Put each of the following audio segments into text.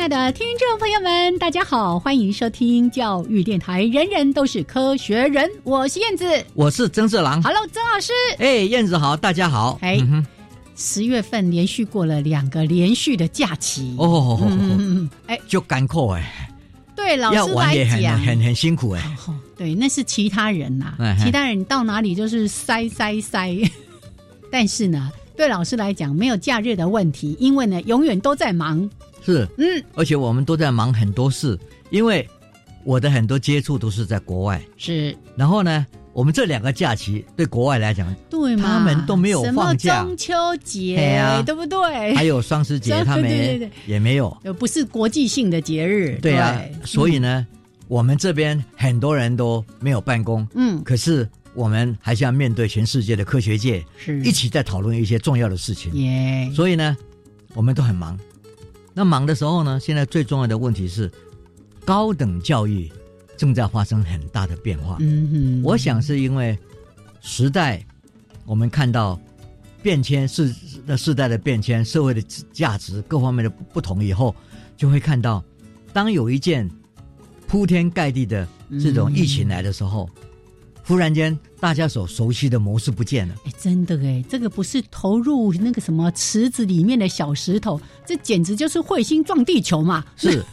爱的听众朋友们，大家好，欢迎收听教育电台，人人都是科学人，我是燕子，我是曾志郎，Hello，曾老师，哎，燕子好，大家好，哎，十月份连续过了两个连续的假期。哦，哎，就赶扣哎，对，老师来讲。很很辛苦哎，对，那是其他人呐，其他人到哪里就是塞塞塞，但是呢，对老师来讲没有假日的问题，因为呢，永远都在忙。是，嗯，而且我们都在忙很多事，因为我的很多接触都是在国外。是，然后呢，我们这两个假期对国外来讲，对他们都没有放假。中秋节，对不对？还有双十节，他们也没有，不是国际性的节日。对啊，所以呢，我们这边很多人都没有办公。嗯，可是我们还是要面对全世界的科学界，是一起在讨论一些重要的事情。耶，所以呢，我们都很忙。那忙的时候呢？现在最重要的问题是，高等教育正在发生很大的变化。嗯哼，我想是因为时代，我们看到变迁世的时代的变迁，社会的价值各方面的不同以后，就会看到，当有一件铺天盖地的这种疫情来的时候。忽然间，大家所熟悉的模式不见了。哎，真的哎，这个不是投入那个什么池子里面的小石头，这简直就是彗星撞地球嘛！是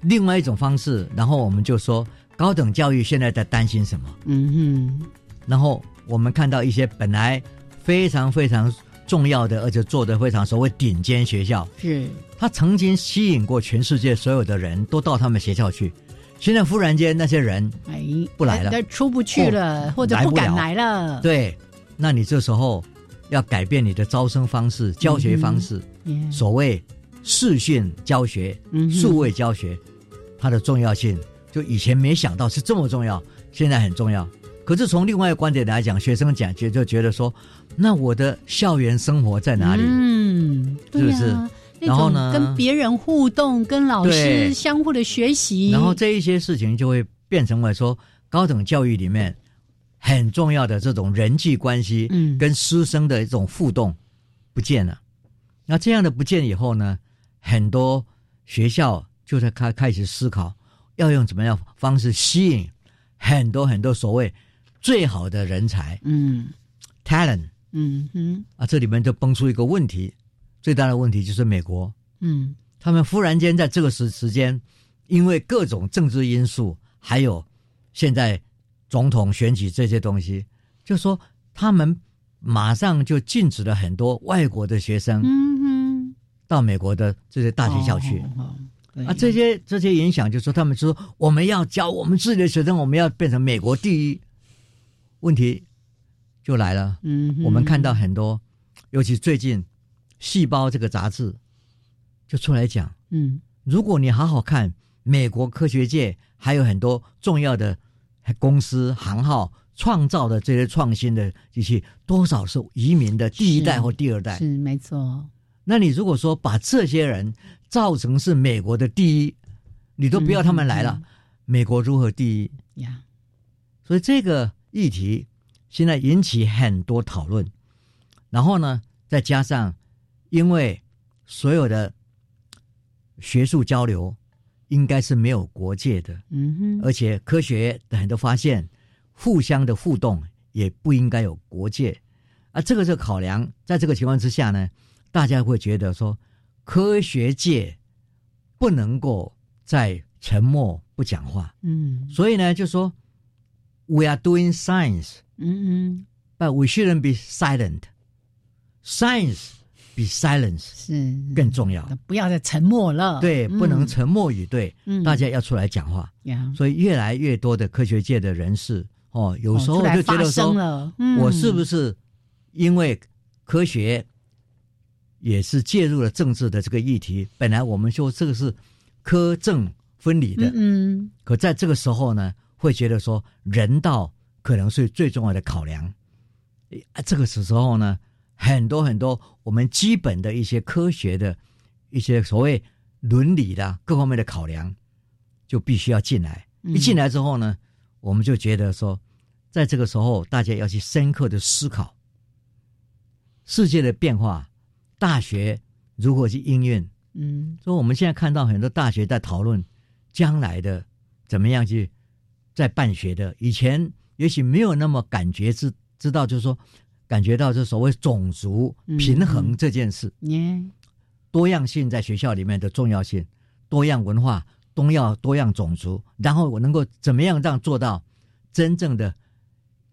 另外一种方式。然后我们就说，高等教育现在在担心什么？嗯哼。然后我们看到一些本来非常非常重要的，而且做的非常所谓顶尖学校，是他曾经吸引过全世界所有的人都到他们学校去。现在忽然间那些人哎不来了，出不去了，或者不敢来了。对，那你这时候要改变你的招生方式、教学方式。所谓视讯教学、数位教学，它的重要性就以前没想到是这么重要，现在很重要。可是从另外一个观点来讲，学生讲就就觉得说，那我的校园生活在哪里？嗯，是不是？然后呢，跟别人互动，跟老师相互的学习，然后这一些事情就会变成了说高等教育里面很重要的这种人际关系，嗯，跟师生的一种互动不见了。那这样的不见以后呢，很多学校就在开开始思考要用怎么样方式吸引很多很多所谓最好的人才，嗯，talent，嗯哼，啊，这里面就蹦出一个问题。最大的问题就是美国，嗯，他们忽然间在这个时时间，因为各种政治因素，还有现在总统选举这些东西，就说他们马上就禁止了很多外国的学生，嗯哼，到美国的这些大学校去，啊，这些这些影响，就说他们说我们要教我们自己的学生，我们要变成美国第一，问题就来了，嗯，我们看到很多，尤其最近。细胞这个杂志就出来讲，嗯，如果你好好看美国科学界还有很多重要的公司行号创造的这些创新的机器，多少是移民的第一代或第二代，是没错。那你如果说把这些人造成是美国的第一，你都不要他们来了，美国如何第一呀？所以这个议题现在引起很多讨论，然后呢，再加上。因为所有的学术交流应该是没有国界的，嗯哼，而且科学的很多发现互相的互动也不应该有国界，啊，这个是考量，在这个情况之下呢，大家会觉得说科学界不能够再沉默不讲话。嗯，所以呢，就说 We are doing science，嗯嗯，but we shouldn't be silent. 比 silence 是更重要，不要再沉默了。对，不能沉默以对，大家要出来讲话。所以越来越多的科学界的人士哦，有时候就觉得说，我是不是因为科学也是介入了政治的这个议题？本来我们说这个是科政分离的，嗯，可在这个时候呢，会觉得说人道可能是最重要的考量。啊，这个时候呢？很多很多，我们基本的一些科学的一些所谓伦理的各方面的考量，就必须要进来。一进来之后呢，我们就觉得说，在这个时候，大家要去深刻的思考世界的变化，大学如何去应用。嗯，所以我们现在看到很多大学在讨论将来的怎么样去在办学的。以前也许没有那么感觉知知道，就是说。感觉到这所谓种族平衡这件事，多样性在学校里面的重要性，多样文化、多样多样种族，然后我能够怎么样让做到真正的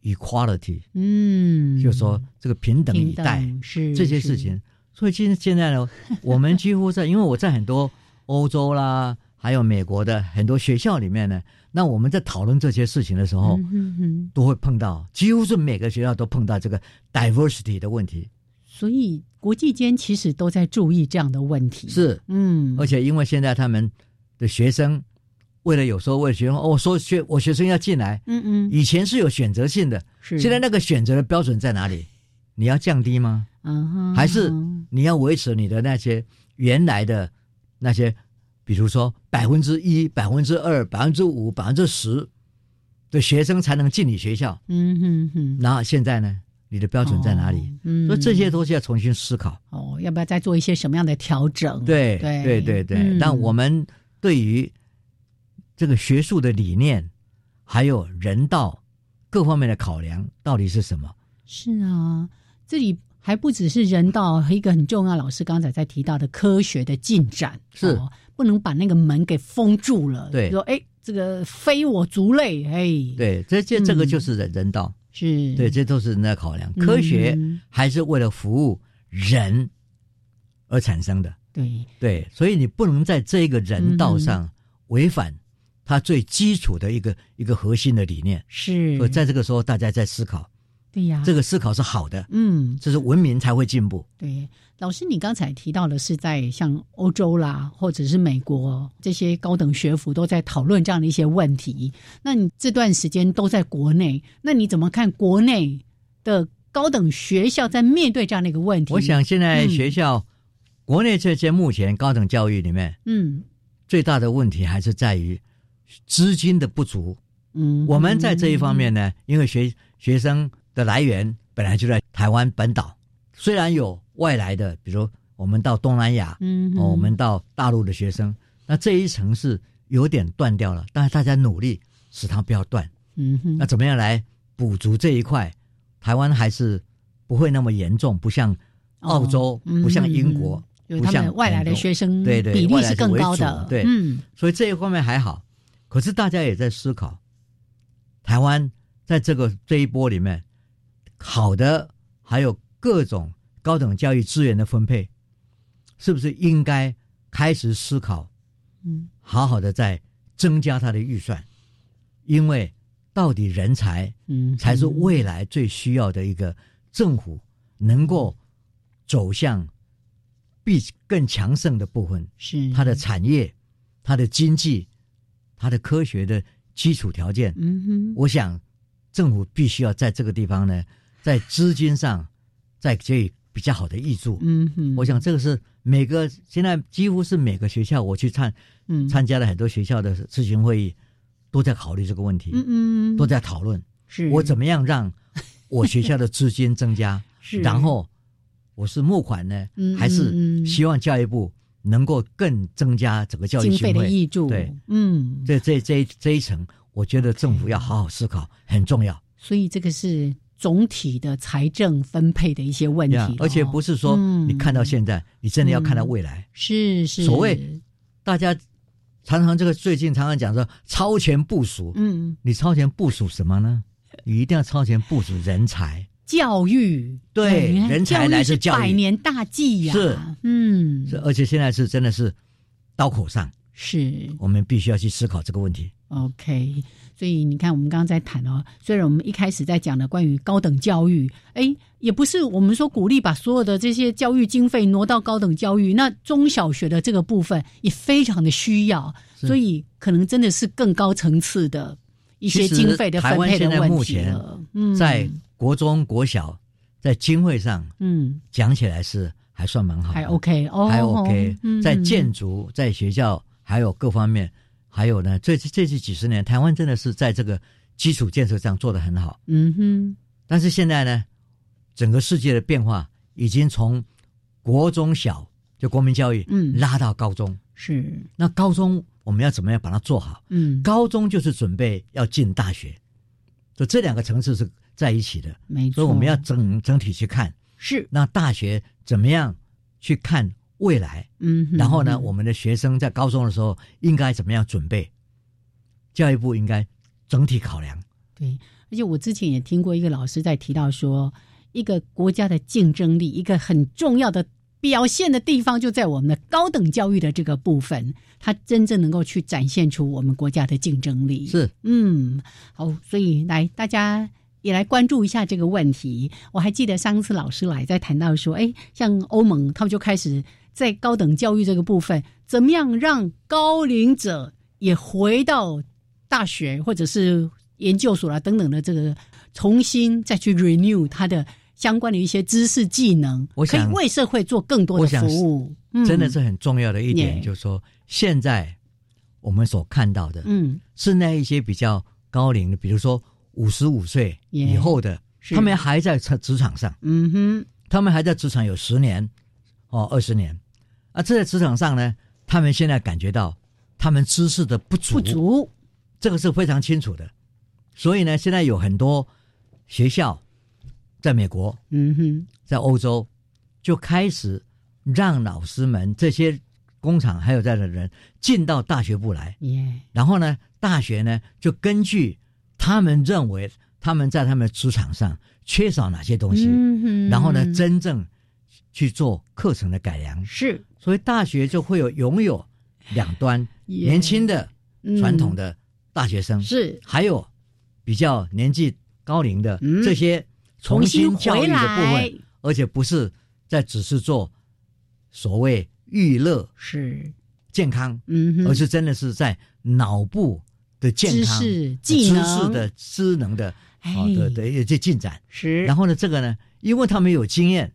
equality？嗯，就说这个平等以待是这些事情。所以今现在呢，我们几乎在，因为我在很多欧洲啦。还有美国的很多学校里面呢，那我们在讨论这些事情的时候，都会碰到，几乎是每个学校都碰到这个 diversity 的问题。所以国际间其实都在注意这样的问题。是，嗯，而且因为现在他们的学生为了有时候为了学生哦，说学我学生要进来，嗯嗯，以前是有选择性的，是现在那个选择的标准在哪里？你要降低吗？嗯哼，还是你要维持你的那些原来的那些？比如说，百分之一、百分之二、百分之五、百分之十的学生才能进你学校。嗯哼哼。那现在呢？你的标准在哪里？嗯，所以这些东西要重新思考。哦，要不要再做一些什么样的调整？对对对对对。但我们对于这个学术的理念，还有人道各方面的考量，到底是什么？是啊，这里。还不只是人道，一个很重要。老师刚才在提到的科学的进展，是不能把那个门给封住了。对，说哎，这个非我族类，哎，对，这这这个就是人人道，是对，这都是人的考量。科学还是为了服务人而产生的，对对，所以你不能在这个人道上违反它最基础的一个一个核心的理念。是，所以在这个时候，大家在思考。对呀，这个思考是好的，嗯，这是文明才会进步。对，老师，你刚才提到的是在像欧洲啦，或者是美国这些高等学府都在讨论这样的一些问题。那你这段时间都在国内，那你怎么看国内的高等学校在面对这样的一个问题？我想现在学校国内这些目前高等教育里面，嗯，最大的问题还是在于资金的不足。嗯，我们在这一方面呢，因为学学生。的来源本来就在台湾本岛，虽然有外来的，比如我们到东南亚，嗯，我们到大陆的学生，那这一层是有点断掉了，但是大家努力使它不要断，嗯哼，那怎么样来补足这一块？台湾还是不会那么严重，不像澳洲，不像英国，不像外来的学生，对对，比例是更高的，对，嗯，所以这一方面还好，可是大家也在思考，台湾在这个这一波里面。好的，还有各种高等教育资源的分配，是不是应该开始思考？嗯，好好的在增加它的预算，因为到底人才，嗯，才是未来最需要的一个政府能够走向必更强盛的部分，是它的产业、它的经济、它的科学的基础条件。嗯哼，我想政府必须要在这个地方呢。在资金上，再给予比较好的益助。嗯哼，我想这个是每个现在几乎是每个学校我去参，嗯，参加了很多学校的咨询会议，都在考虑这个问题。嗯嗯，都在讨论，是我怎么样让我学校的资金增加？是，然后我是募款呢，还是希望教育部能够更增加整个教育经费的益助？对，嗯，这这这这一层，我觉得政府要好好思考，很重要。所以这个是。总体的财政分配的一些问题，而且不是说你看到现在，你真的要看到未来。是是，所谓大家常常这个最近常常讲说超前部署，嗯，你超前部署什么呢？你一定要超前部署人才、教育，对，人才来自教育，百年大计呀，是，嗯，是，而且现在是真的是刀口上，是。我们必须要去思考这个问题。OK。所以你看，我们刚刚在谈哦，虽然我们一开始在讲的关于高等教育，哎，也不是我们说鼓励把所有的这些教育经费挪到高等教育，那中小学的这个部分也非常的需要，所以可能真的是更高层次的一些经费的分配的问题了。嗯，在国中国小在经费上，嗯，讲起来是还算蛮好，还 OK，还 OK，在建筑在学校还有各方面。还有呢，这这这几十年，台湾真的是在这个基础建设上做得很好。嗯哼。但是现在呢，整个世界的变化已经从国中小就国民教育，嗯，拉到高中。是。那高中我们要怎么样把它做好？嗯。高中就是准备要进大学，就这两个层次是在一起的。没错。所以我们要整整体去看。是。那大学怎么样去看？未来，嗯，然后呢，我们的学生在高中的时候应该怎么样准备？教育部应该整体考量。对，而且我之前也听过一个老师在提到说，一个国家的竞争力，一个很重要的表现的地方，就在我们的高等教育的这个部分，它真正能够去展现出我们国家的竞争力。是，嗯，好，所以来大家。也来关注一下这个问题。我还记得上次老师来在谈到说，哎，像欧盟他们就开始在高等教育这个部分，怎么样让高龄者也回到大学或者是研究所啦等等的这个重新再去 renew 他的相关的一些知识技能，可以为社会做更多的服务。真的是很重要的一点，就是说现在我们所看到的，嗯，是那一些比较高龄的，比如说。五十五岁以后的，他们还在职职场上，嗯哼，他们还在职场有十年，哦，二十年，啊，这在职场上呢，他们现在感觉到他们知识的不足，不足，这个是非常清楚的，所以呢，现在有很多学校，在美国，嗯哼，在欧洲，就开始让老师们这些工厂还有在的人进到大学部来，耶，然后呢，大学呢就根据。他们认为他们在他们职场上缺少哪些东西，嗯然后呢，真正去做课程的改良。是，所以大学就会有拥有两端，年轻的传统的大学生是，还有比较年纪高龄的这些重新教育的部分，而且不是在只是做所谓娱乐是。健康，嗯，而是真的是在脑部。的健康、知识的、知能的，好的的一些进展。是。然后呢，这个呢，因为他们有经验，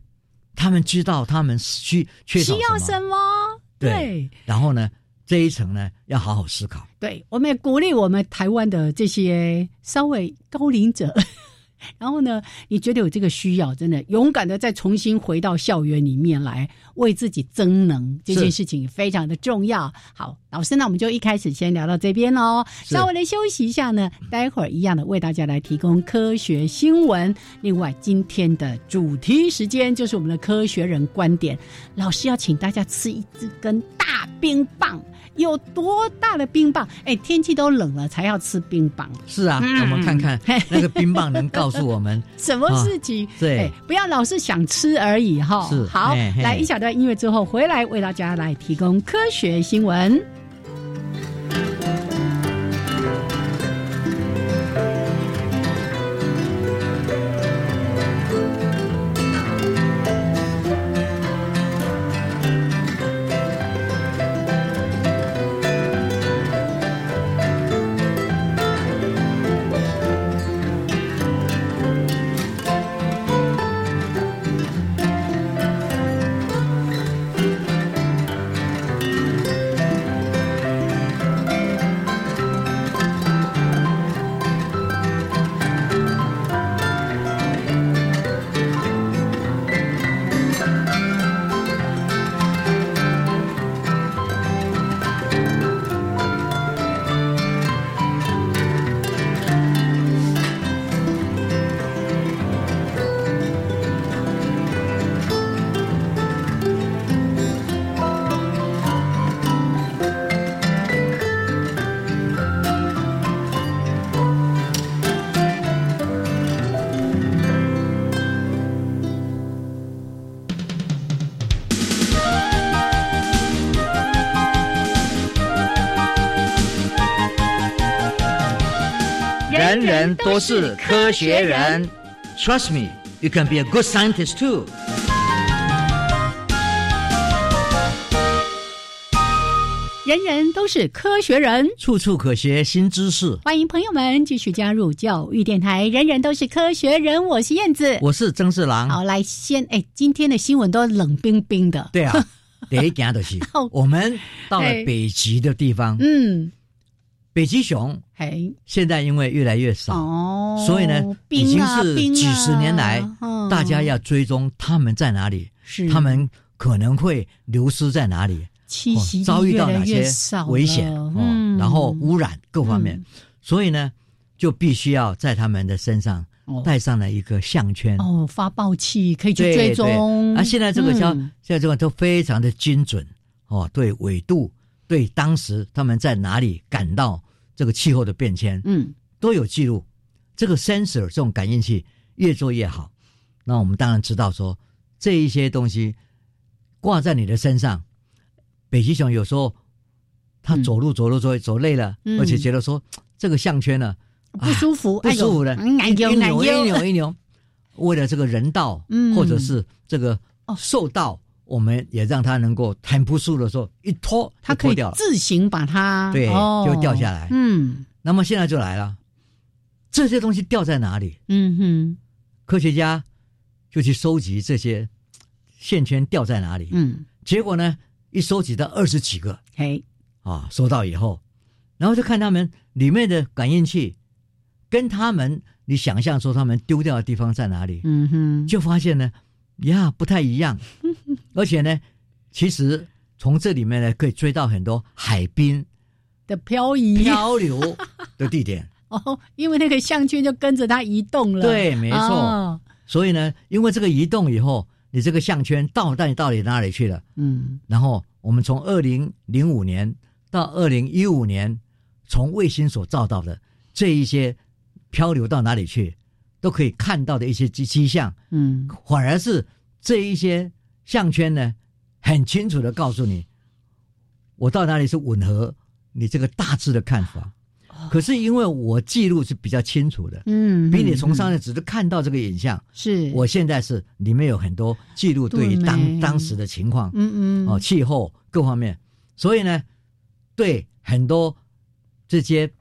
他们知道他们需缺少什么，对。然后呢，这一层呢，要好好思考。对，我们也鼓励我们台湾的这些稍微高龄者。然后呢？你觉得有这个需要，真的勇敢的再重新回到校园里面来，为自己增能，这件事情非常的重要。好，老师，那我们就一开始先聊到这边喽。稍微的休息一下呢，待会儿一样的为大家来提供科学新闻。另外，今天的主题时间就是我们的科学人观点。老师要请大家吃一只根大冰棒。有多大的冰棒？哎，天气都冷了，才要吃冰棒。是啊，我们看看那个冰棒能告诉我们 什么事情？对，不要老是想吃而已哈。是，好，来一小段音乐之后回来为大家来提供科学新闻。人人都是科学人。Trust me, you can be a good scientist too. 人人都是科学人，处处可学新知识。欢迎朋友们继续加入教育电台。人人都是科学人，我是燕子，我是曾四郎。好，来先哎，今天的新闻都冷冰冰的。对啊，第一件的是我们到了北极的地方。嗯。北极熊，嘿，现在因为越来越少，哦，所以呢，已经是几十年来，大家要追踪他们在哪里，是。他们可能会流失在哪里，栖息遭遇到哪些危险，嗯，然后污染各方面，所以呢，就必须要在他们的身上带上了一个项圈，哦，发报器可以去追踪，啊，现在这个叫现在这个都非常的精准，哦，对纬度。对，当时他们在哪里感到这个气候的变迁，嗯，都有记录。这个 sensor 这种感应器越做越好，那我们当然知道说这一些东西挂在你的身上。北极熊有时候他走路走路走走累了，而且觉得说这个项圈呢不舒服，不舒服的，一扭一扭一扭，为了这个人道，或者是这个受到。我们也让它能够弹不舒服的时候一拖，它可以自行把它对，就掉下来。嗯，那么现在就来了，这些东西掉在哪里？嗯哼，科学家就去收集这些线圈掉在哪里。嗯，结果呢，一收集到二十几个。嘿，啊，收到以后，然后就看他们里面的感应器，跟他们你想象说他们丢掉的地方在哪里？嗯哼，就发现呢。呀，不太一样，而且呢，其实从这里面呢，可以追到很多海滨的漂移、漂流 的地点哦。因为那个项圈就跟着它移动了，对，没错。所以呢，因为这个移动以后，你这个项圈到底到底哪里去了？嗯。然后我们从二零零五年到二零一五年，从卫星所照到的这一些漂流到哪里去？都可以看到的一些迹迹象，嗯，反而是这一些项圈呢，很清楚的告诉你，我到哪里是吻合你这个大致的看法。可是因为我记录是比较清楚的，嗯，比你从上面只是看到这个影像，是。我现在是里面有很多记录对于当当时的情况，嗯嗯，哦，气候各方面，所以呢，对很多这些。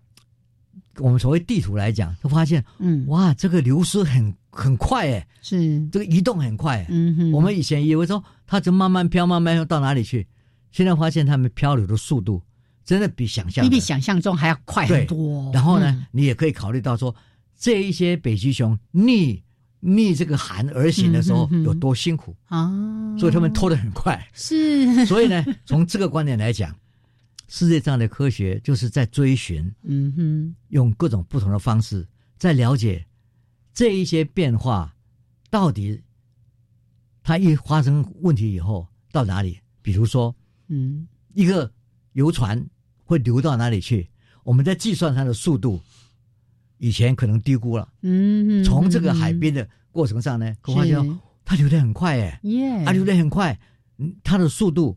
我们所谓地图来讲，都发现，嗯，哇，这个流失很很快哎，是这个移动很快，嗯哼。我们以前以为说它就慢慢飘，慢慢到哪里去，现在发现它们漂流的速度真的比想象比比想象中还要快很多。然后呢，你也可以考虑到说，这一些北极熊逆逆这个寒而行的时候有多辛苦啊，所以他们拖得很快。是，所以呢，从这个观点来讲。世界上的科学就是在追寻，嗯哼，用各种不同的方式在了解这一些变化到底它一发生问题以后到哪里？比如说，嗯，一个游船会流到哪里去？我们在计算它的速度，以前可能低估了，嗯，从这个海边的过程上呢，可发现它流得很快，哎，耶，它流得很快，嗯，它的速度。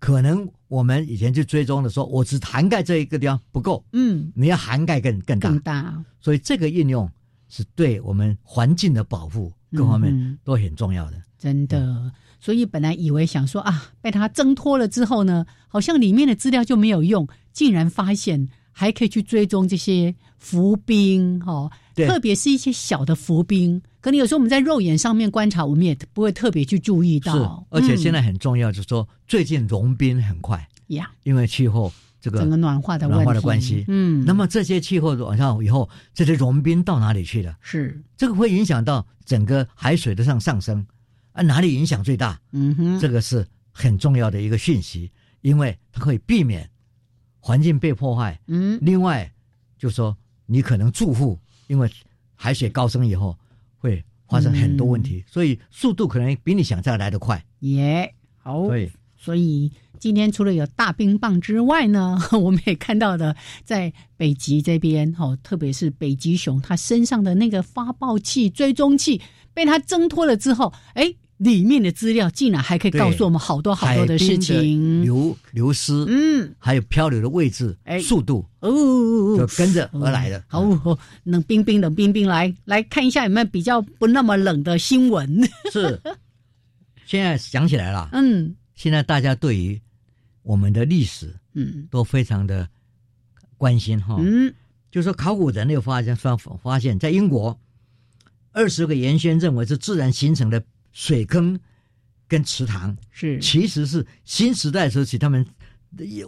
可能我们以前去追踪的时候，我只涵盖这一个地方不够，嗯，你要涵盖更更大，更大。所以这个应用是对我们环境的保护各方面都很重要的。真的，所以本来以为想说啊，被它挣脱了之后呢，好像里面的资料就没有用，竟然发现还可以去追踪这些浮冰，哈。特别是一些小的浮冰，可能有时候我们在肉眼上面观察，我们也不会特别去注意到。是，而且现在很重要，就是说最近融冰很快呀，因为气候这个整个暖化的暖化的关系。嗯，那么这些气候往上以后，这些融冰到哪里去了？是，这个会影响到整个海水的上上升啊，哪里影响最大？嗯哼，这个是很重要的一个讯息，因为它可以避免环境被破坏。嗯，另外就是说你可能住户。因为海水高升以后会发生很多问题，所以速度可能比你想象来得快。耶，好，对，所以今天除了有大冰棒之外呢，我们也看到的，在北极这边，哦，特别是北极熊，它身上的那个发报器、追踪器被它挣脱了之后，哎，里面的资料竟然还可以告诉我们好多好多的事情，流流失，嗯，还有漂流的位置、速度，哦，就跟着而来的。好，冷冰冰，冷冰冰，来来看一下有没有比较不那么冷的新闻。是，现在想起来了，嗯，现在大家对于我们的历史，嗯，都非常的关心哈，嗯，就说考古人类发现发发现，在英国二十个岩轩认为是自然形成的。水坑跟池塘是，其实是新时代时期他们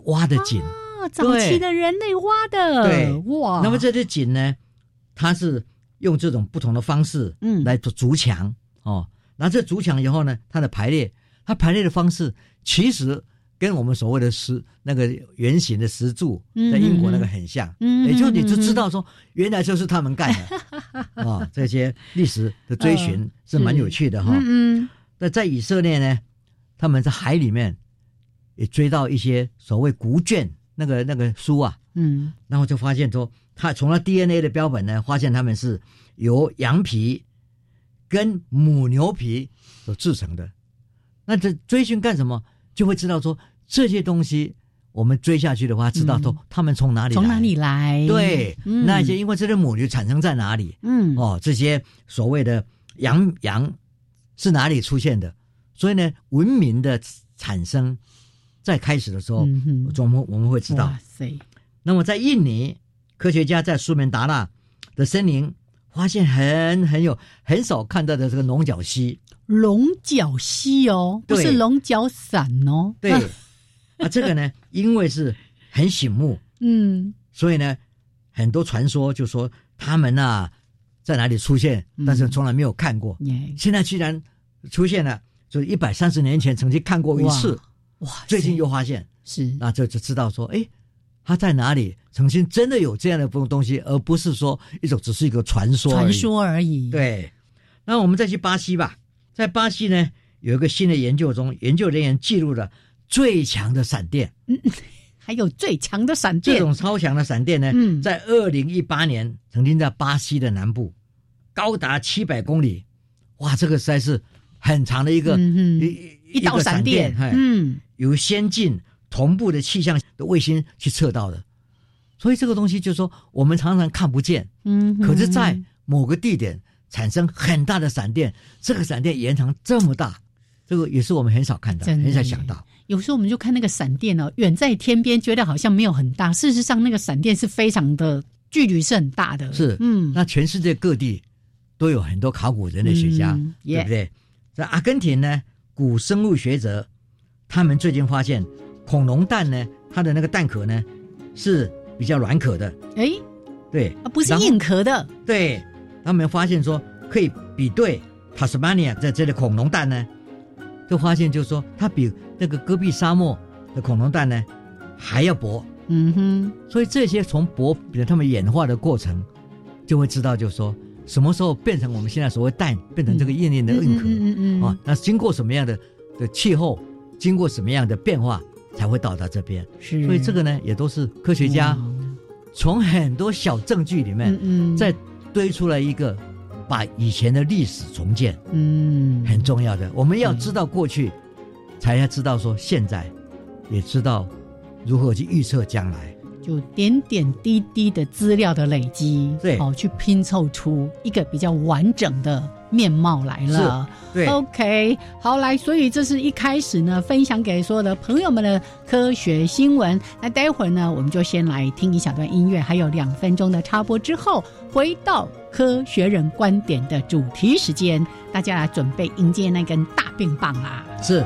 挖的井。啊，早期的人类挖的，对。哇。那么这些井呢，它是用这种不同的方式，嗯，来做筑墙哦。然后这筑墙以后呢，它的排列，它排列的方式其实跟我们所谓的石那个圆形的石柱，在英国那个很像，嗯，也就你就知道说，原来就是他们干的啊。这些历史的追寻。是蛮有趣的哈，嗯，那在以色列呢，他们在海里面也追到一些所谓古卷那个那个书啊，嗯，然后就发现说，他从了 DNA 的标本呢，发现他们是由羊皮跟母牛皮所制成的。那这追寻干什么？就会知道说这些东西，我们追下去的话，知道说他们从哪里从哪里来？对，那些因为这些母牛产生在哪里？嗯，哦，这些所谓的。羊羊是哪里出现的？所以呢，文明的产生在开始的时候，我们我们会知道。哇塞那么在印尼，科学家在苏门答腊的森林发现很很有很少看到的这个龙角蜥。龙角蜥哦，不是龙角散哦。对，啊，这个呢，因为是很醒目，嗯，所以呢，很多传说就说他们呐。在哪里出现？但是从来没有看过。现在居然出现了，就一百三十年前曾经看过一次，哇！最近又发现，是那就就知道说，哎，它在哪里？曾经真的有这样的东东西，而不是说一种只是一个传说。传说而已。对。那我们再去巴西吧，在巴西呢，有一个新的研究中，研究人员记录了最强的闪电。嗯。还有最强的闪电，这种超强的闪电呢，在二零一八年曾经在巴西的南部高达七百公里，哇，这个实在是很长的一个一一道闪电，嗯，有先进同步的气象的卫星去测到的，所以这个东西就是说我们常常看不见，嗯，可是，在某个地点产生很大的闪电，这个闪电延长这么大，这个也是我们很少看到，很少想到。有时候我们就看那个闪电哦，远在天边，觉得好像没有很大，事实上那个闪电是非常的距离是很大的。是，嗯，那全世界各地都有很多考古人类学家，对不对？在阿根廷呢，古生物学者他们最近发现，恐龙蛋呢，它的那个蛋壳呢是比较软壳的。哎，对，啊，不是硬壳的。对，他们发现说可以比对塔斯马尼亚在这里恐龙蛋呢。就发现，就是说，它比那个戈壁沙漠的恐龙蛋呢还要薄。嗯哼，所以这些从薄，比如他们演化的过程，就会知道，就是说，什么时候变成我们现在所谓蛋，变成这个硬硬的硬壳。嗯嗯啊，那经过什么样的的气候，经过什么样的变化，才会到达这边？是。所以这个呢，也都是科学家从很多小证据里面，嗯再堆出来一个。把以前的历史重建，嗯，很重要的。我们要知道过去，才要知道说现在，也知道如何去预测将来。就点点滴滴的资料的累积，对，好去拼凑出一个比较完整的面貌来了。对，OK，好来，所以这是一开始呢，分享给所有的朋友们的科学新闻。那待会儿呢，我们就先来听一小段音乐，还有两分钟的插播之后，回到科学人观点的主题时间，大家来准备迎接那根大冰棒啦！是。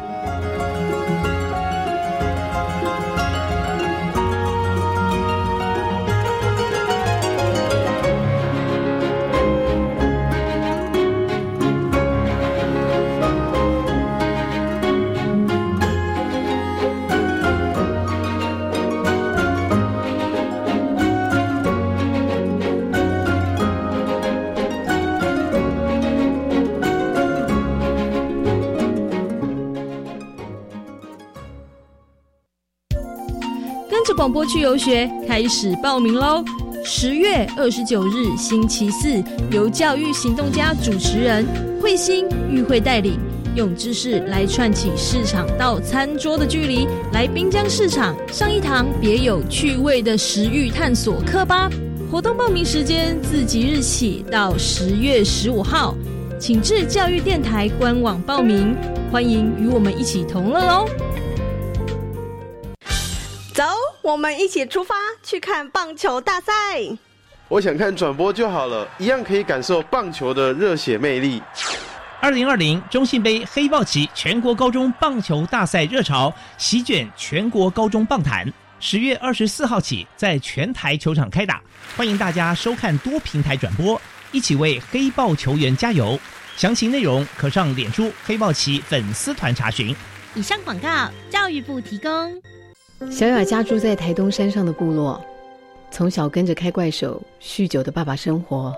广播去游学开始报名喽！十月二十九日星期四，由教育行动家主持人慧心与会带领，用知识来串起市场到餐桌的距离，来滨江市场上一堂别有趣味的食欲探索课吧。活动报名时间自即日起到十月十五号，请至教育电台官网报名。欢迎与我们一起同乐哦！走，我们一起出发去看棒球大赛。我想看转播就好了，一样可以感受棒球的热血魅力。二零二零中信杯黑豹旗全国高中棒球大赛热潮席卷全国高中棒坛，十月二十四号起在全台球场开打，欢迎大家收看多平台转播，一起为黑豹球员加油。详情内容可上脸书黑豹旗粉丝团查询。以上广告，教育部提供。小雅家住在台东山上的部落，从小跟着开怪手、酗酒的爸爸生活，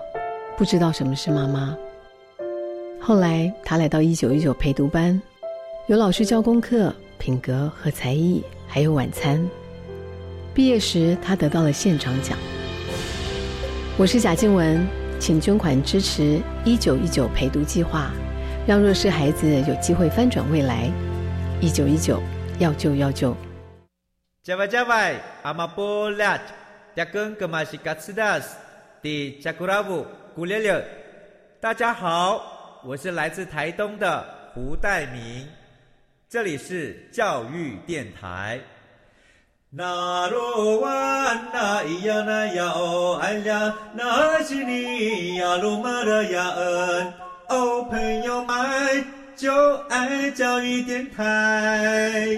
不知道什么是妈妈。后来，他来到一九一九陪读班，有老师教功课、品格和才艺，还有晚餐。毕业时，他得到了现场奖。我是贾静雯，请捐款支持一九一九陪读计划，让弱势孩子有机会翻转未来。一九一九，要救要救。加外加外，阿玛波拉，扎根格玛西卡斯达斯，迪加古拉布古列列。大家好。我是来自台东的胡代明，这里是教育电台。那罗哇那咿呀那呀哦哎呀，那是你呀鲁玛的呀恩哦，朋友们就爱教育电台。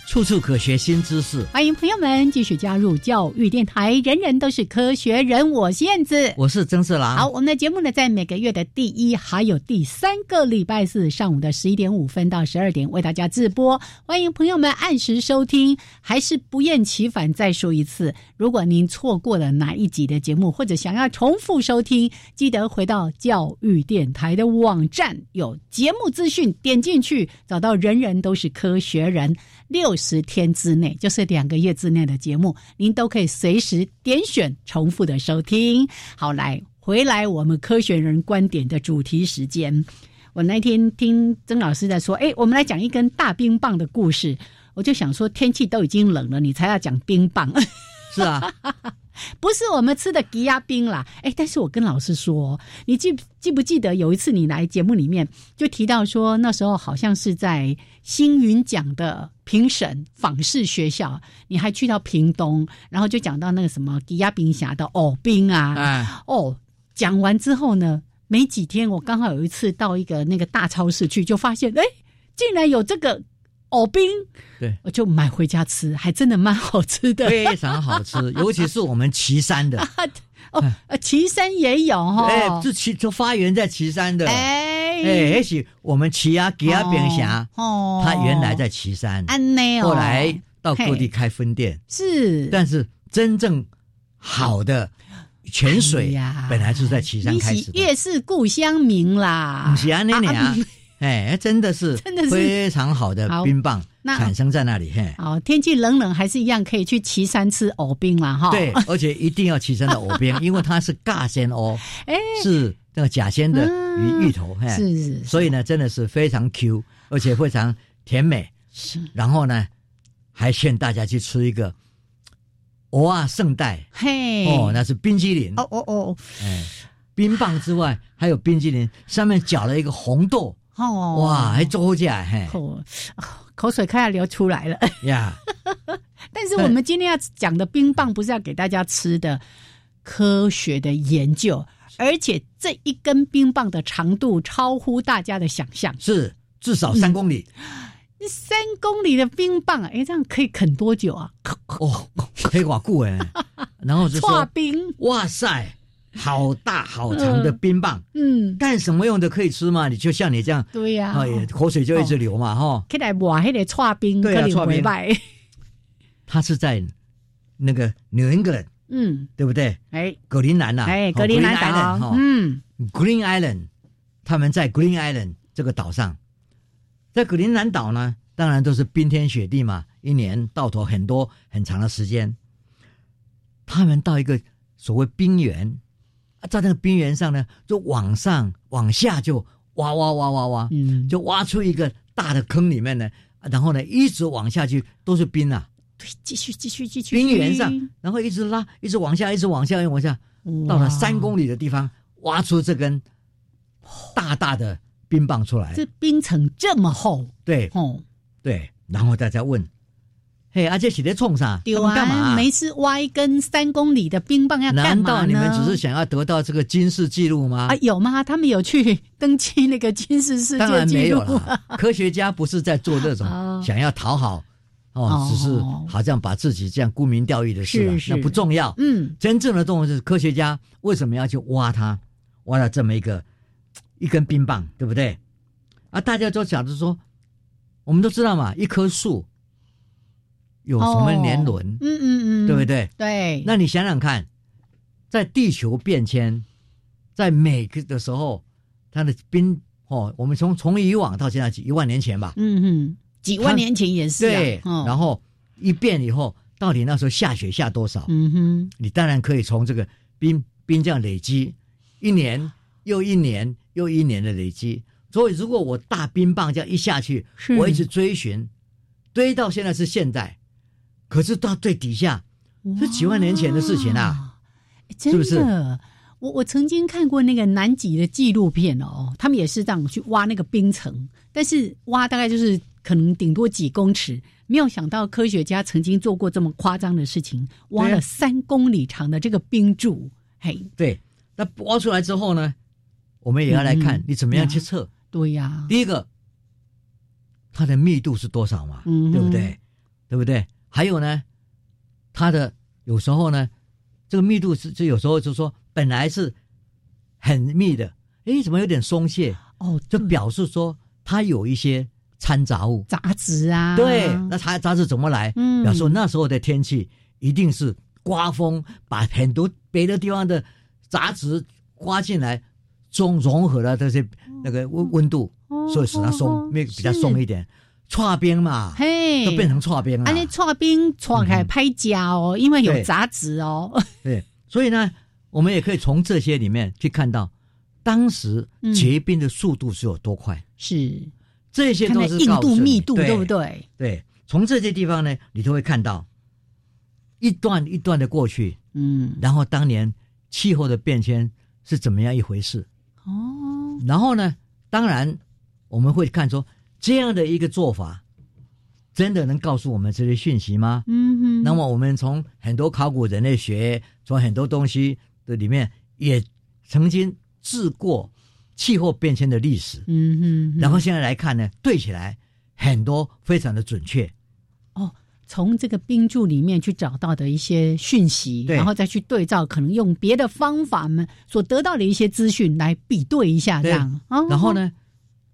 处处可学新知识，欢迎朋友们继续加入教育电台。人人都是科学人，我是燕子，我是曾四郎。好，我们的节目呢，在每个月的第一还有第三个礼拜四上午的十一点五分到十二点为大家直播，欢迎朋友们按时收听。还是不厌其烦再说一次，如果您错过了哪一集的节目，或者想要重复收听，记得回到教育电台的网站，有节目资讯，点进去找到“人人都是科学人”。六十天之内，就是两个月之内的节目，您都可以随时点选重复的收听。好，来回来我们科学人观点的主题时间。我那天听曾老师在说，哎，我们来讲一根大冰棒的故事。我就想说，天气都已经冷了，你才要讲冰棒？是啊。不是我们吃的吉亚冰啦，哎，但是我跟老师说，你记记不记得有一次你来节目里面就提到说，那时候好像是在星云奖的评审访视学校，你还去到屏东，然后就讲到那个什么吉亚冰峡的藕冰啊，哦，讲完之后呢，没几天我刚好有一次到一个那个大超市去，就发现哎，竟然有这个。藕冰，对，我就买回家吃，还真的蛮好吃的，非常好吃，尤其是我们岐山的。哦，呃，岐山也有哈，哎，这岐就发源在岐山的，哎，哎，而且我们岐啊吉啊冰峡，哦，它原来在岐山，安内哦，后来到各地开分店，是，但是真正好的泉水呀，本来是在岐山开始，越是故乡名啦，岐安那里啊。哎，真的是，真的是。非常好的冰棒产生在那里。嘿，好，天气冷冷还是一样可以去岐山吃藕冰啦，哈。对，而且一定要岐山的藕冰，因为它是尬鲜哦，哎，是那个假鲜的鱼芋头，嘿，是是。所以呢，真的是非常 Q，而且非常甜美。是。然后呢，还劝大家去吃一个哇圣代，嘿，哦，那是冰激凌。哦哦哦，哎，冰棒之外还有冰激凌，上面搅了一个红豆。哦，哇，还做起来嘿，口水快要流出来了呀！但是我们今天要讲的冰棒不是要给大家吃的，科学的研究，而且这一根冰棒的长度超乎大家的想象，是至少三公里。三公里的冰棒，哎，这样可以啃多久啊？哦，可以瓦固哎，然后就说冰，哇塞！好大好长的冰棒，嗯，干什么用的可以吃吗？你就像你这样，对呀，口水就一直流嘛，哈。起来挖那个搓冰，对啊，搓冰。他 是在那个 New England，嗯，对不对？哎，格林兰呐，哎，格林兰岛，嗯。Green Island，他们在 Green Island 这个岛上，在格陵兰岛呢，当然都是冰天雪地嘛，一年到头很多很长的时间。他们到一个所谓冰原，在那个冰原上呢，就往上往下就挖挖挖挖挖，嗯，就挖出一个大的坑里面呢，然后呢一直往下去都是冰啊，对，继续继续继续冰原上，然后一直拉，一直往下，一直往下，一直往下，到了三公里的地方，挖出这根大大的冰棒出来。这冰层这么厚，对，哦，对，然后大家问。嘿，而且写在冲啥？丢啊！干嘛？没事，挖一根三公里的冰棒要干嘛难道你们只是想要得到这个军事记录吗？啊，有吗？他们有去登记那个军事世界纪录？当然没有了。科学家不是在做这种 想要讨好哦，只是好像把自己这样沽名钓誉的事了，那不重要。嗯，真正的动物是科学家为什么要去挖它？挖了这么一个一根冰棒，对不对？啊，大家都讲着说，我们都知道嘛，一棵树。有什么年轮？嗯嗯嗯，对不对？对。那你想想看，在地球变迁，在每个的时候，它的冰哦，我们从从以往到现在几一万年前吧，嗯哼，几万年前也是对。然后一变以后，到底那时候下雪下多少？嗯哼，你当然可以从这个冰冰这样累积，一年又一年又一年的累积。所以，如果我大冰棒这样一下去，我一直追寻，堆到现在是现代。可是到最底下是几万年前的事情啊，是不是？我我曾经看过那个南极的纪录片哦，他们也是这样去挖那个冰层，但是挖大概就是可能顶多几公尺，没有想到科学家曾经做过这么夸张的事情，挖了三公里长的这个冰柱。嘿，对，那挖出来之后呢，我们也要来看你怎么样去测。对呀，第一个，它的密度是多少嘛？嗯，对不对？对不对？还有呢，它的有时候呢，这个密度是就有时候就说本来是很密的，哎，怎么有点松懈？哦，就表示说它有一些掺杂物、杂质啊。对，那它杂质怎么来？嗯，表示那时候的天气一定是刮风，把很多别的地方的杂质刮进来，中融合了这些那个温温度，所以使它松，比比较松一点。搓冰嘛，嘿，都变成搓冰了。啊，你搓冰搓开拍胶哦，因为有杂质哦。对，所以呢，我们也可以从这些里面去看到，当时结冰的速度是有多快。是，这些都是硬度、密度，对不对？对，从这些地方呢，你就会看到一段一段的过去。嗯，然后当年气候的变迁是怎么样一回事？哦，然后呢，当然我们会看说。这样的一个做法，真的能告诉我们这些讯息吗？嗯哼。那么我们从很多考古人类学，从很多东西的里面，也曾经治过气候变迁的历史。嗯哼。然后现在来看呢，对起来很多非常的准确。哦，从这个冰柱里面去找到的一些讯息，然后再去对照，可能用别的方法们所得到的一些资讯来比对一下，这样。然后呢？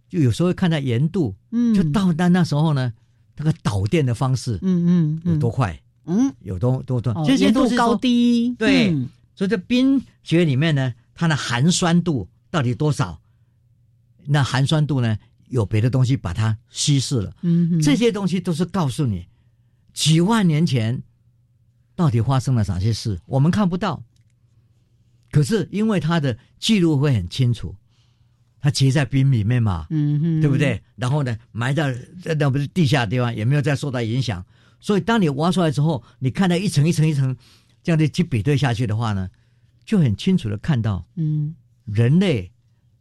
就有时候会看到盐度，嗯，就到那那时候呢，那个导电的方式，嗯嗯，有多快，嗯，有多多多，这些都是高低，对，所以在冰雪里面呢，它的含酸度到底多少？那含酸度呢，有别的东西把它稀释了，嗯，这些东西都是告诉你几万年前到底发生了哪些事，我们看不到，可是因为它的记录会很清楚。它结在冰里面嘛，嗯哼，对不对？然后呢，埋到那不是地下地方，也没有再受到影响。所以，当你挖出来之后，你看到一层一层一层这样的去比对下去的话呢，就很清楚的看到，嗯，人类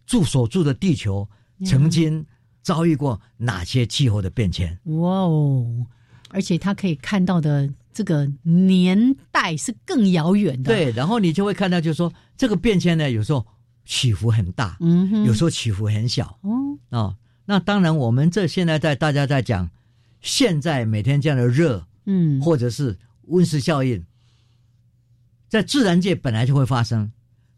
住所住的地球曾经遭遇过哪些气候的变迁。哇哦！而且他可以看到的这个年代是更遥远的。对，然后你就会看到，就是说这个变迁呢，有时候。起伏很大，嗯，有时候起伏很小，哦，啊，那当然，我们这现在在大家在讲，现在每天这样的热，嗯，或者是温室效应，在自然界本来就会发生，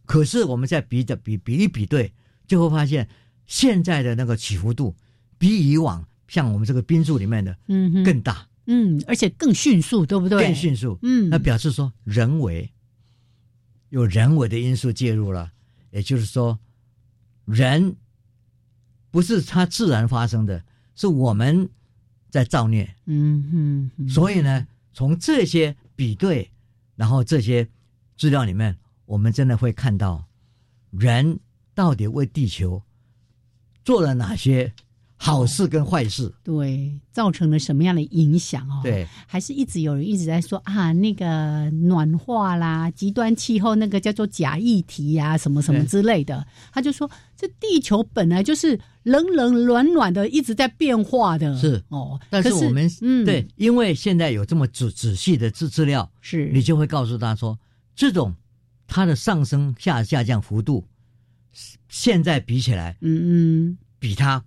可是我们在比的比比一比对，就会发现现在的那个起伏度比以往像我们这个冰柱里面的，嗯，更大，嗯，而且更迅速，对不对？更迅速，嗯，那表示说人为有人为的因素介入了。也就是说，人不是它自然发生的，是我们在造孽。嗯哼，所以呢，从这些比对，然后这些资料里面，我们真的会看到人到底为地球做了哪些。好事跟坏事，对，造成了什么样的影响哦？对，还是一直有人一直在说啊，那个暖化啦，极端气候，那个叫做假议题呀，什么什么之类的。他就说，这地球本来就是冷冷暖暖的，一直在变化的。是哦，但是我们嗯，对，因为现在有这么仔仔细的资资料，是你就会告诉他说，这种它的上升下下降幅度，现在比起来，嗯嗯，比它。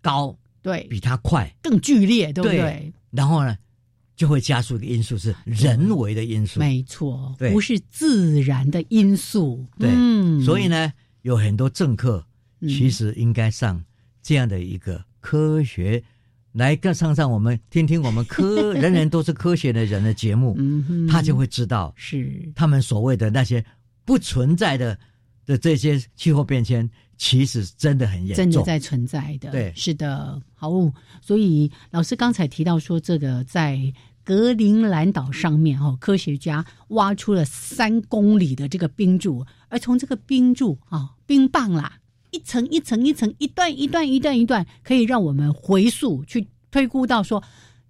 高对。比它快。更剧烈，对不对？然后呢，就会加速一个因素是人为的因素，没错，不是自然的因素。对，所以呢，有很多政客其实应该上这样的一个科学来跟上上我们听听我们科人人都是科学的人的节目，他就会知道是。他们所谓的那些不存在的的这些气候变迁。其实真的很严重，真的在存在的。对，是的。好，所以老师刚才提到说，这个在格陵兰岛上面，哈，科学家挖出了三公里的这个冰柱，而从这个冰柱啊，冰棒啦，一层一层一层，一段一段一段一段，可以让我们回溯去推估到说。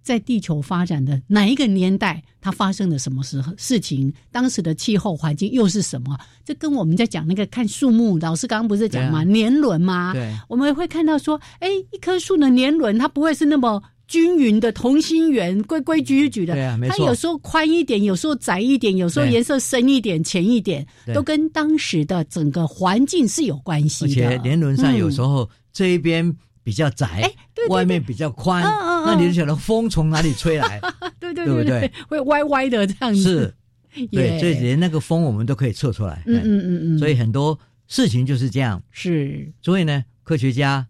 在地球发展的哪一个年代，它发生了什么时候事情？当时的气候环境又是什么？这跟我们在讲那个看树木，老师刚刚不是讲吗？年轮吗？对，我们会看到说，哎，一棵树的年轮它不会是那么均匀的同心圆，规规矩矩的。对啊，没错。它有时候宽一点，有时候窄一点，有时候颜色深一点、浅一点，都跟当时的整个环境是有关系的。而且年轮上有时候这一边。比较窄，哎，对外面比较宽，那你就晓得风从哪里吹来，对对对不对？会歪歪的这样子，是，对，所以连那个风我们都可以测出来。嗯嗯嗯嗯，所以很多事情就是这样。是，所以呢，科学家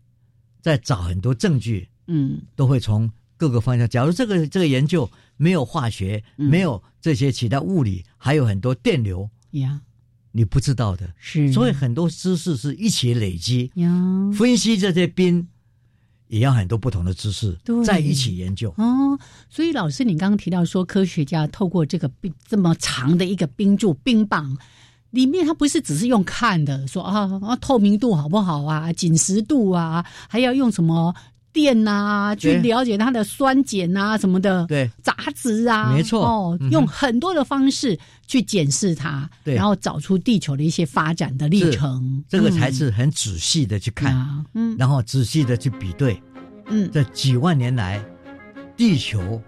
在找很多证据，嗯，都会从各个方向。假如这个这个研究没有化学，没有这些其他物理，还有很多电流呀，你不知道的。是，所以很多知识是一起累积呀，分析这些冰。也要很多不同的知识在一起研究哦。所以老师，你刚刚提到说，科学家透过这个冰这么长的一个冰柱冰棒，里面它不是只是用看的，说啊啊透明度好不好啊，紧实度啊，还要用什么电呐去了解它的酸碱啊什么的，对。杂质啊，没错。哦，用很多的方式去检视它，对，然后找出地球的一些发展的历程，这个才是很仔细的去看，嗯，然后仔细的去比对。嗯，这几万年来，地球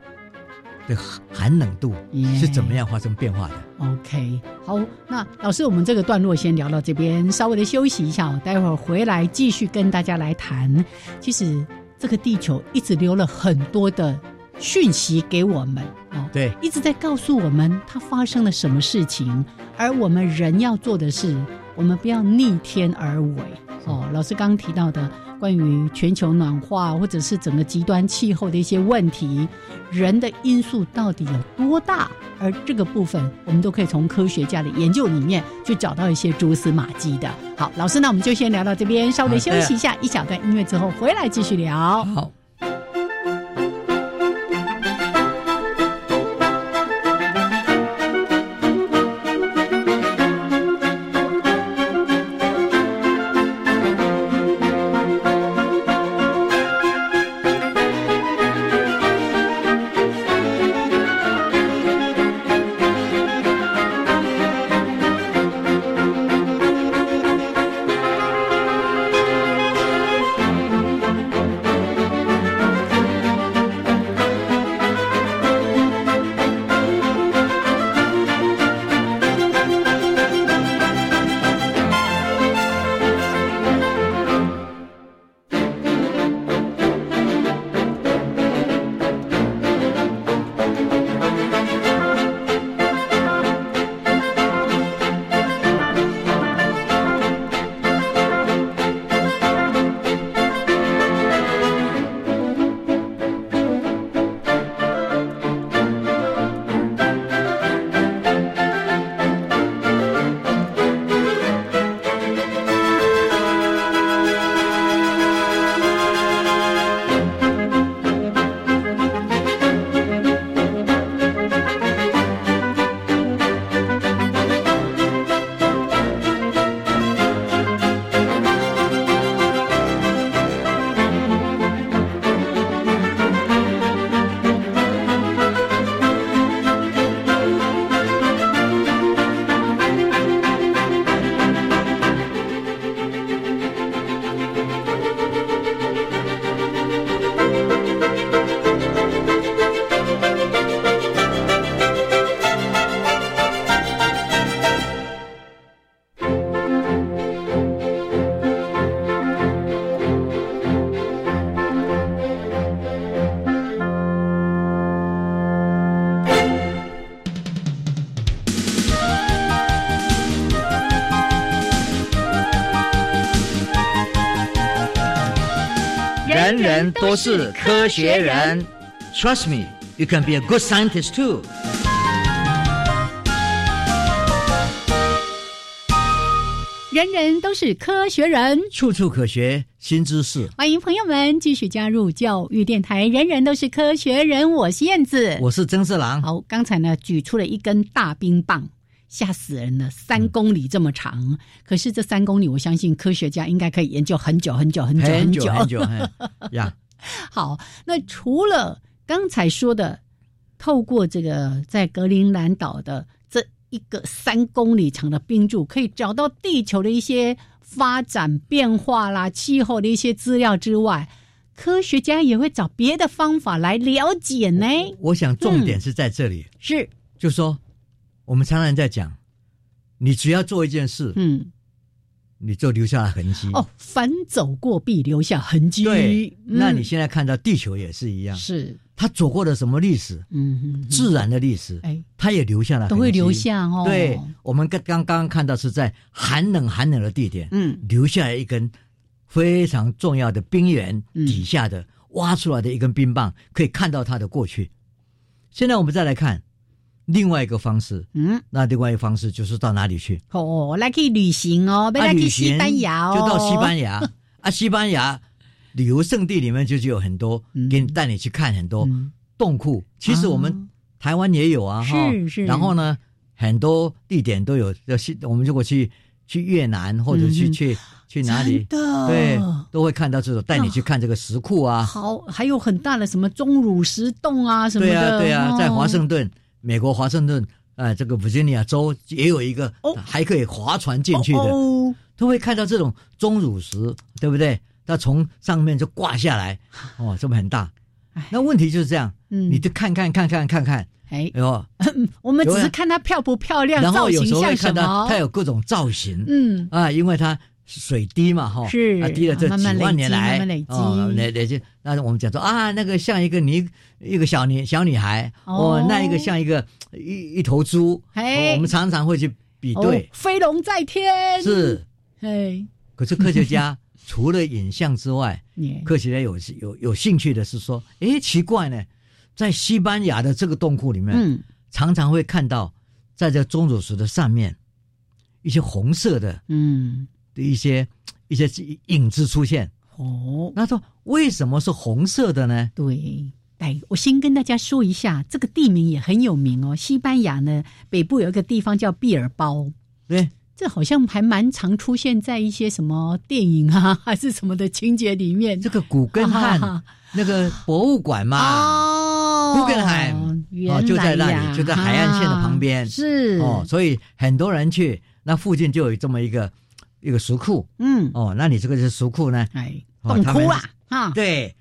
的寒冷度是怎么样发生变化的？OK，好，那老师，我们这个段落先聊到这边，稍微的休息一下，待会儿回来继续跟大家来谈。其实这个地球一直留了很多的讯息给我们哦，对，一直在告诉我们它发生了什么事情，而我们人要做的是，我们不要逆天而为哦。老师刚刚提到的。关于全球暖化或者是整个极端气候的一些问题，人的因素到底有多大？而这个部分，我们都可以从科学家的研究里面去找到一些蛛丝马迹的。好，老师，那我们就先聊到这边，稍微休息一下，一小段音乐之后回来继续聊。好。都是科学人。Trust me, you can be a good scientist too. 人人都是科学人，处处可学新知识。欢迎朋友们继续加入教育电台。人人都是科学人，我是燕子，我是曾四郎。好，刚才呢举出了一根大冰棒，吓死人了，三公里这么长。可是这三公里，我相信科学家应该可以研究很久很久很久很久很久。呀，好，那除了刚才说的，透过这个在格陵兰岛的这。一个三公里长的冰柱，可以找到地球的一些发展变化啦、气候的一些资料之外，科学家也会找别的方法来了解呢。我想重点是在这里，是，就说我们常常在讲，你只要做一件事，嗯。你就留下了痕迹哦，凡走过必留下痕迹。对，那你现在看到地球也是一样，是它走过了什么历史？嗯，自然的历史，哎，它也留下了，都会留下哦。对，我们刚刚刚看到是在寒冷寒冷的地点，嗯，留下来一根非常重要的冰原底下的挖出来的一根冰棒，可以看到它的过去。现在我们再来看。另外一个方式，嗯，那另外一个方式就是到哪里去？哦，来可以旅行哦，来去西班牙哦，就到西班牙 啊，西班牙旅游胜地里面就就有很多，给你带你去看很多洞窟。其实我们台湾也有啊，是是。然后呢，很多地点都有。要西，我们如果去去越南或者去去去哪里，对，都会看到这种带你去看这个石窟啊。好，还有很大的什么钟乳石洞啊什么的。对啊，对啊，在华盛顿。美国华盛顿，哎，这个弗吉尼亚州也有一个，还可以划船进去的，都会看到这种钟乳石，对不对？它从上面就挂下来，哦，这么很大。那问题就是这样，你就看看看看看看，哎。呦，我们只是看它漂不漂亮，然后有时候会看到它有各种造型，嗯。啊，因为它。水滴嘛，哈，是啊，滴了这几万年来，慢慢累积，累累积。那我们讲说啊，那个像一个女一个小女小女孩，哦，那一个像一个一一头猪，哎，我们常常会去比对，飞龙在天，是，哎，可是科学家 除了影像之外，科学家有有有兴趣的是说，哎，奇怪呢，在西班牙的这个洞窟里面，嗯，常常会看到在这钟乳石的上面一些红色的，嗯。的一些一些影子出现哦，那说为什么是红色的呢？对，哎，我先跟大家说一下，这个地名也很有名哦。西班牙呢，北部有一个地方叫毕尔包，对，这好像还蛮常出现在一些什么电影啊，还是什么的情节里面。这个古根汉那个博物馆嘛，哦，古根汉哦，就在那里，就在海岸线的旁边，是哦，所以很多人去那附近就有这么一个。一个石窟，嗯，哦，那你这个是石窟呢？哎，洞窟啊，啊，对，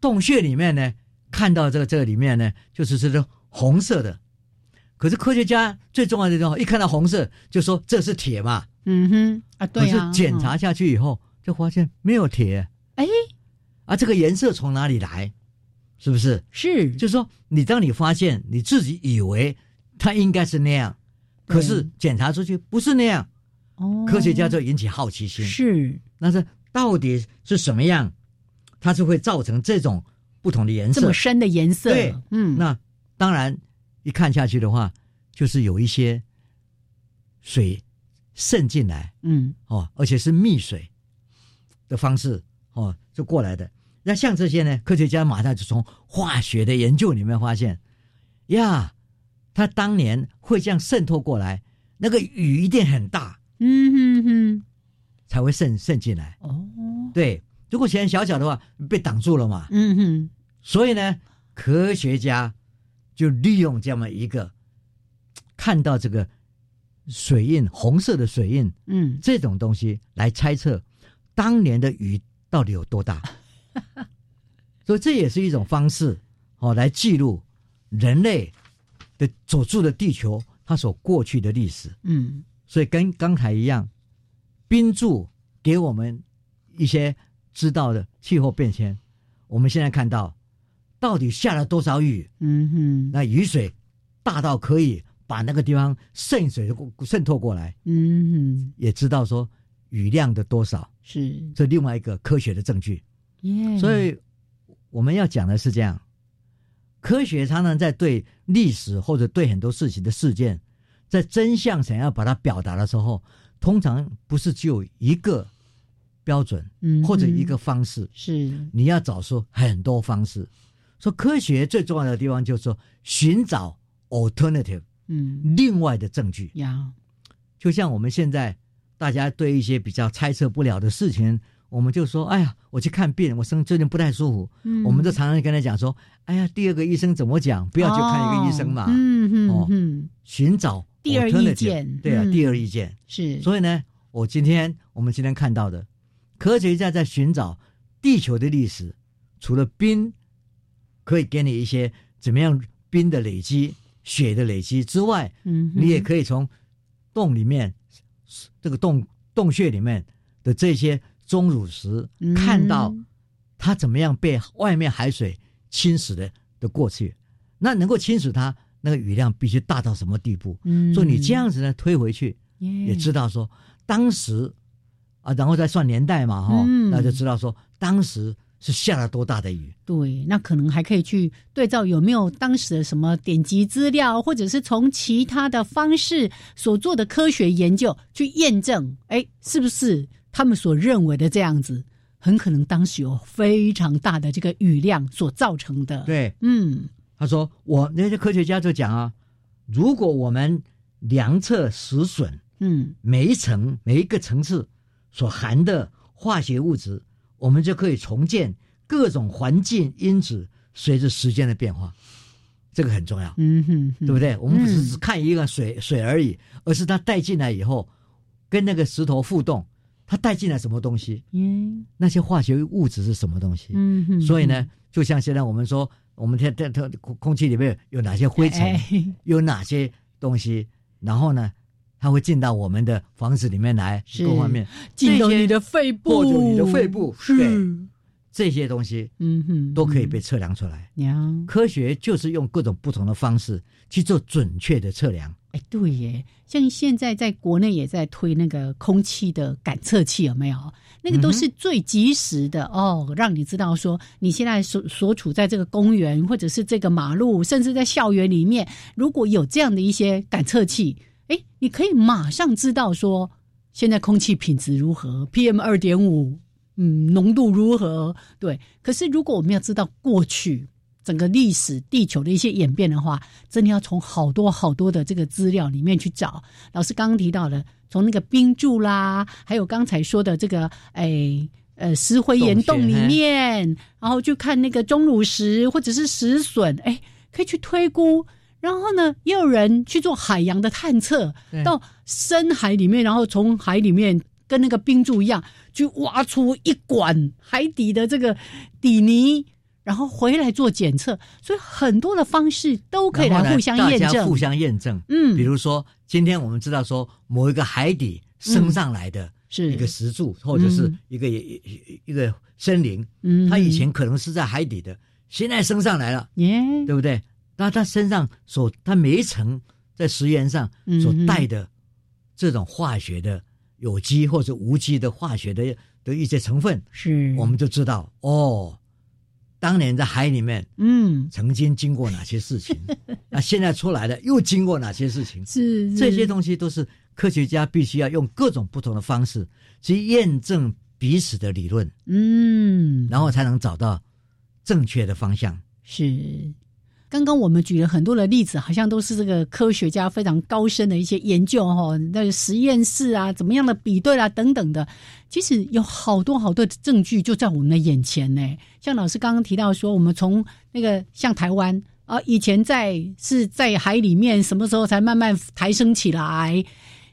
洞穴里面呢，看到这个这个里面呢，就是这种红色的。可是科学家最重要的地方，一看到红色，就说这是铁嘛。嗯哼，啊，对啊。可是检查下去以后，就发现没有铁。哎，啊，这个颜色从哪里来？是不是？是，就是说，你当你发现你自己以为它应该是那样，可是检查出去不是那样。哦，科学家就引起好奇心，是，那是到底是什么样，它是会造成这种不同的颜色，这么深的颜色，对，嗯，那当然一看下去的话，就是有一些水渗进来，嗯，哦，而且是密水的方式，哦，就过来的。那像这些呢，科学家马上就从化学的研究里面发现，呀，它当年会这样渗透过来，那个雨一定很大。嗯哼哼，才会渗渗进来哦。对，如果钱小小的话，被挡住了嘛。嗯哼，所以呢，科学家就利用这么一个看到这个水印，红色的水印，嗯，这种东西来猜测当年的雨到底有多大。所以这也是一种方式哦，来记录人类的所住的地球它所过去的历史。嗯。所以跟刚才一样，冰柱给我们一些知道的气候变迁。我们现在看到，到底下了多少雨？嗯哼，那雨水大到可以把那个地方渗水过渗透过来。嗯哼，也知道说雨量的多少是这另外一个科学的证据。耶，所以我们要讲的是这样：科学常常在对历史或者对很多事情的事件，在真相想要把它表达的时候，通常不是只有一个标准，嗯，或者一个方式，是你要找出很多方式。说科学最重要的地方就是说寻找 alternative，嗯，另外的证据呀。就像我们现在大家对一些比较猜测不了的事情，我们就说：“哎呀，我去看病，我生最近不太舒服。”嗯，我们就常常跟他讲说：“哎呀，第二个医生怎么讲？不要去看一个医生嘛。”嗯嗯嗯，寻找第二意见，对啊，第二意见是。所以呢，我今天我们今天看到的科学家在寻找地球的历史，除了冰。可以给你一些怎么样冰的累积、雪的累积之外，嗯，你也可以从洞里面这个洞洞穴里面的这些钟乳石看到它怎么样被外面海水侵蚀的的过去。那能够侵蚀它，那个雨量必须大到什么地步？嗯，所以你这样子呢推回去，也知道说当时啊，然后再算年代嘛，哈，那就知道说当时。是下了多大的雨？对，那可能还可以去对照有没有当时的什么典籍资料，或者是从其他的方式所做的科学研究去验证，哎，是不是他们所认为的这样子？很可能当时有非常大的这个雨量所造成的。对，嗯，他说我那些科学家就讲啊，如果我们量测石笋，嗯，每一层每一个层次所含的化学物质。我们就可以重建各种环境因子随着时间的变化，这个很重要，嗯哼，对不对？我们不是只看一个水水而已，而是它带进来以后，跟那个石头互动，它带进来什么东西？嗯，那些化学物质是什么东西？嗯哼，所以呢，就像现在我们说，我们天天天空空气里面有哪些灰尘，有哪些东西，然后呢？它会进到我们的房子里面来，各方面进到你的肺部，你的肺部，是这些东西，嗯哼，都可以被测量出来。呀，科学就是用各种不同的方式去做准确的测量。哎，对耶，像现在在国内也在推那个空气的感测器，有没有？那个都是最及时的哦，让你知道说你现在所所处在这个公园，或者是这个马路，甚至在校园里面，如果有这样的一些感测器。哎，你可以马上知道说现在空气品质如何，PM 二点五，嗯，浓度如何？对。可是如果我们要知道过去整个历史地球的一些演变的话，真的要从好多好多的这个资料里面去找。老师刚刚提到的，从那个冰柱啦，还有刚才说的这个，哎，呃，石灰岩洞里面，然后就看那个钟乳石或者是石笋，哎，可以去推估。然后呢，也有人去做海洋的探测，到深海里面，然后从海里面跟那个冰柱一样，去挖出一管海底的这个底泥，然后回来做检测。所以很多的方式都可以来互相验证，互相验证。嗯，比如说今天我们知道说某一个海底升上来的是。一个石柱，或者是一个一个森林，嗯，它以前可能是在海底的，现在升上来了，耶，对不对？那它身上所，它每一层在石岩上所带的这种化学的有机或者无机的化学的的一些成分，是，我们就知道哦，当年在海里面，嗯，曾经经过哪些事情，那 现在出来的又经过哪些事情？是，这些东西都是科学家必须要用各种不同的方式去验证彼此的理论，嗯，然后才能找到正确的方向。是。刚刚我们举了很多的例子，好像都是这个科学家非常高深的一些研究哈，那实验室啊，怎么样的比对啊等等的，其实有好多好多的证据就在我们的眼前呢。像老师刚刚提到说，我们从那个像台湾啊，以前在是在海里面，什么时候才慢慢抬升起来？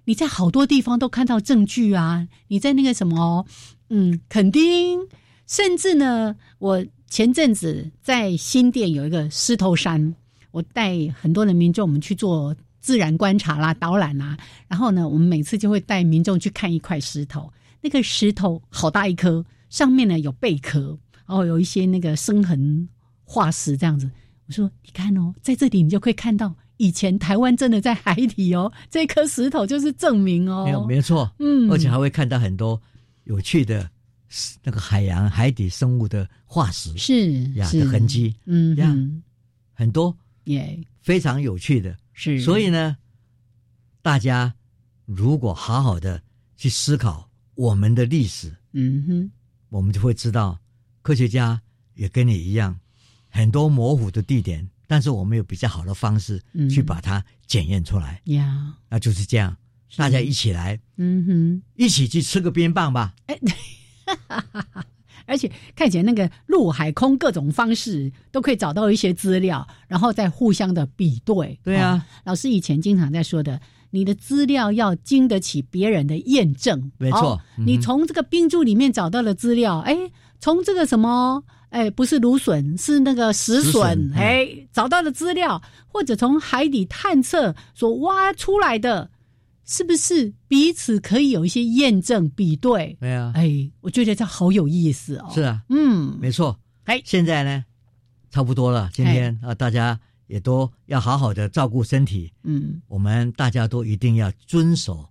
你在好多地方都看到证据啊。你在那个什么，嗯，垦丁，甚至呢，我。前阵子在新店有一个狮头山，我带很多的民众我们去做自然观察啦、导览啦。然后呢，我们每次就会带民众去看一块石头，那个石头好大一颗，上面呢有贝壳，然后有一些那个生痕化石这样子。我说：“你看哦，在这里你就可以看到以前台湾真的在海底哦，这颗石头就是证明哦。”没有，没错，嗯，而且还会看到很多有趣的那个海洋海底生物的化石是呀的痕迹，嗯呀很多耶。非常有趣的，是。所以呢，大家如果好好的去思考我们的历史，嗯哼，我们就会知道，科学家也跟你一样，很多模糊的地点，但是我们有比较好的方式去把它检验出来。呀，那就是这样，大家一起来，嗯哼，一起去吃个冰棒吧。哎。而且看起来那个陆海空各种方式都可以找到一些资料，然后再互相的比对。对啊，哦、老师以前经常在说的，你的资料要经得起别人的验证。没错，哦嗯、你从这个冰柱里面找到的资料，哎，从这个什么，哎，不是芦笋，是那个石笋，哎，找到的资料，或者从海底探测所挖出来的。是不是彼此可以有一些验证比对？对啊，哎，我觉得这好有意思哦。是啊，嗯，没错。哎，现在呢，差不多了。今天啊，大家也都要好好的照顾身体。嗯，我们大家都一定要遵守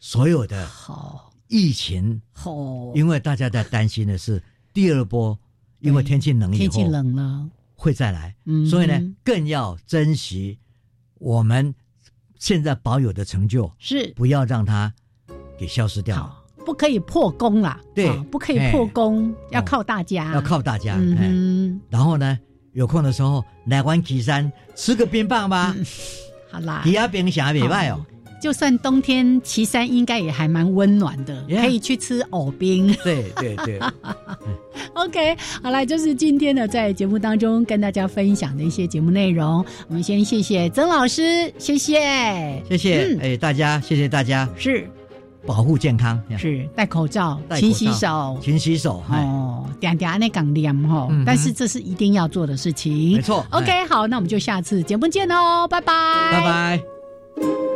所有的好疫情。好，因为大家在担心的是第二波，因为天气冷以后，天气冷了会再来。嗯，所以呢，更要珍惜我们。现在保有的成就是不要让它给消失掉，不可以破功啦。对，不可以破功，要靠大家，要靠大家。嗯，然后呢，有空的时候来玩岐山，吃个冰棒吧。好啦，底下冰想也卖哦。就算冬天岐山应该也还蛮温暖的，可以去吃藕冰。对对对。OK，好了，就是今天呢，在节目当中跟大家分享的一些节目内容。我们先谢谢曾老师，谢谢，谢谢，哎、嗯，大家，谢谢大家，是保护健康，是戴口罩，勤洗手，勤洗手。哦，点点那港凉哈，嗯、但是这是一定要做的事情，没错。OK，好，那我们就下次节目见喽，拜拜，拜拜。